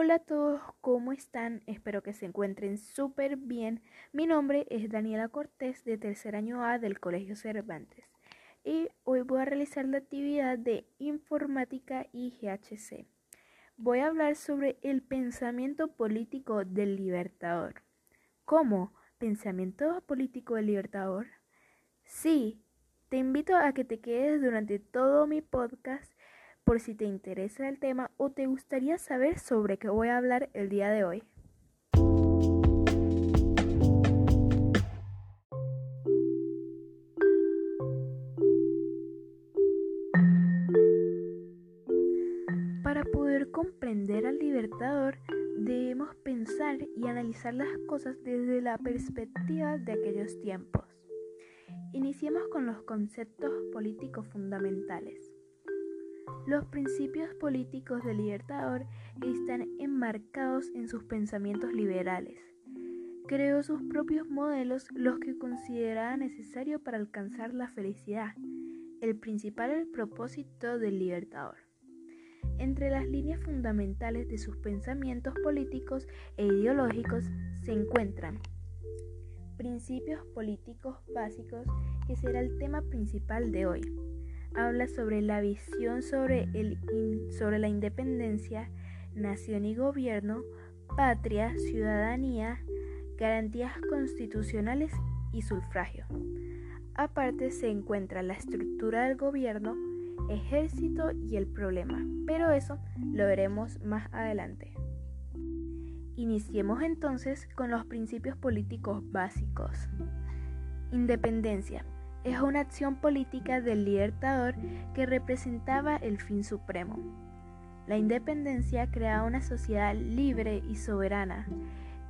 Hola a todos, ¿cómo están? Espero que se encuentren súper bien. Mi nombre es Daniela Cortés de tercer año A del Colegio Cervantes y hoy voy a realizar la actividad de informática y GHC. Voy a hablar sobre el pensamiento político del libertador. ¿Cómo? ¿Pensamiento político del libertador? Sí, te invito a que te quedes durante todo mi podcast por si te interesa el tema o te gustaría saber sobre qué voy a hablar el día de hoy. Para poder comprender al libertador, debemos pensar y analizar las cosas desde la perspectiva de aquellos tiempos. Iniciemos con los conceptos políticos fundamentales. Los principios políticos del Libertador están enmarcados en sus pensamientos liberales. Creó sus propios modelos, los que consideraba necesario para alcanzar la felicidad, el principal propósito del Libertador. Entre las líneas fundamentales de sus pensamientos políticos e ideológicos se encuentran principios políticos básicos, que será el tema principal de hoy habla sobre la visión sobre, el sobre la independencia, nación y gobierno, patria, ciudadanía, garantías constitucionales y sufragio. Aparte se encuentra la estructura del gobierno, ejército y el problema, pero eso lo veremos más adelante. Iniciemos entonces con los principios políticos básicos. Independencia es una acción política del libertador que representaba el fin supremo. La independencia creaba una sociedad libre y soberana.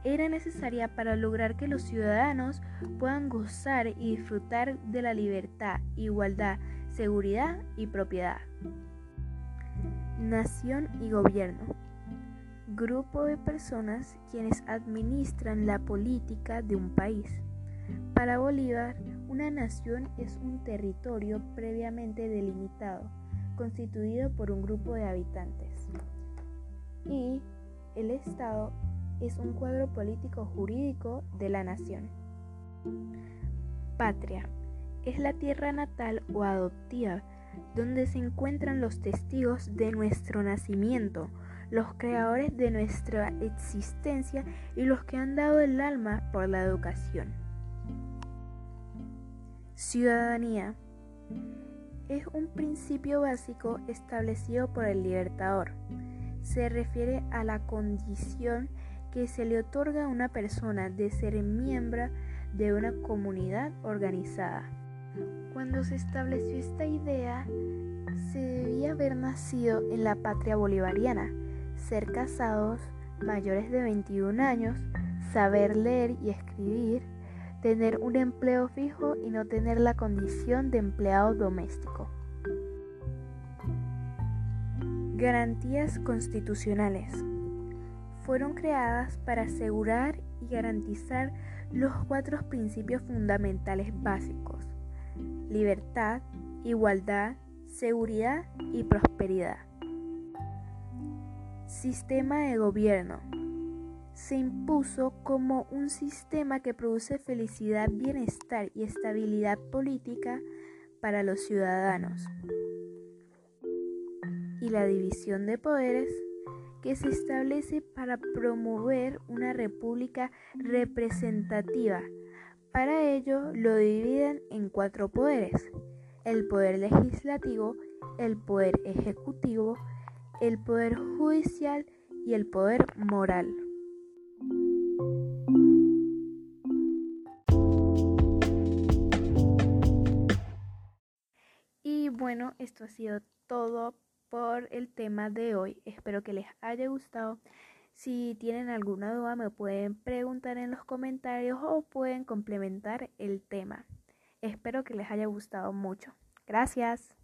Era necesaria para lograr que los ciudadanos puedan gozar y disfrutar de la libertad, igualdad, seguridad y propiedad. Nación y gobierno. Grupo de personas quienes administran la política de un país. Para Bolívar, una nación es un territorio previamente delimitado, constituido por un grupo de habitantes. Y el Estado es un cuadro político jurídico de la nación. Patria es la tierra natal o adoptiva donde se encuentran los testigos de nuestro nacimiento, los creadores de nuestra existencia y los que han dado el alma por la educación. Ciudadanía es un principio básico establecido por el libertador. Se refiere a la condición que se le otorga a una persona de ser miembro de una comunidad organizada. Cuando se estableció esta idea, se debía haber nacido en la patria bolivariana, ser casados, mayores de 21 años, saber leer y escribir, tener un empleo fijo y no tener la condición de empleado doméstico. Garantías constitucionales. Fueron creadas para asegurar y garantizar los cuatro principios fundamentales básicos. Libertad, igualdad, seguridad y prosperidad. Sistema de gobierno se impuso como un sistema que produce felicidad, bienestar y estabilidad política para los ciudadanos. Y la división de poderes que se establece para promover una república representativa. Para ello lo dividen en cuatro poderes. El poder legislativo, el poder ejecutivo, el poder judicial y el poder moral. Esto ha sido todo por el tema de hoy. Espero que les haya gustado. Si tienen alguna duda me pueden preguntar en los comentarios o pueden complementar el tema. Espero que les haya gustado mucho. Gracias.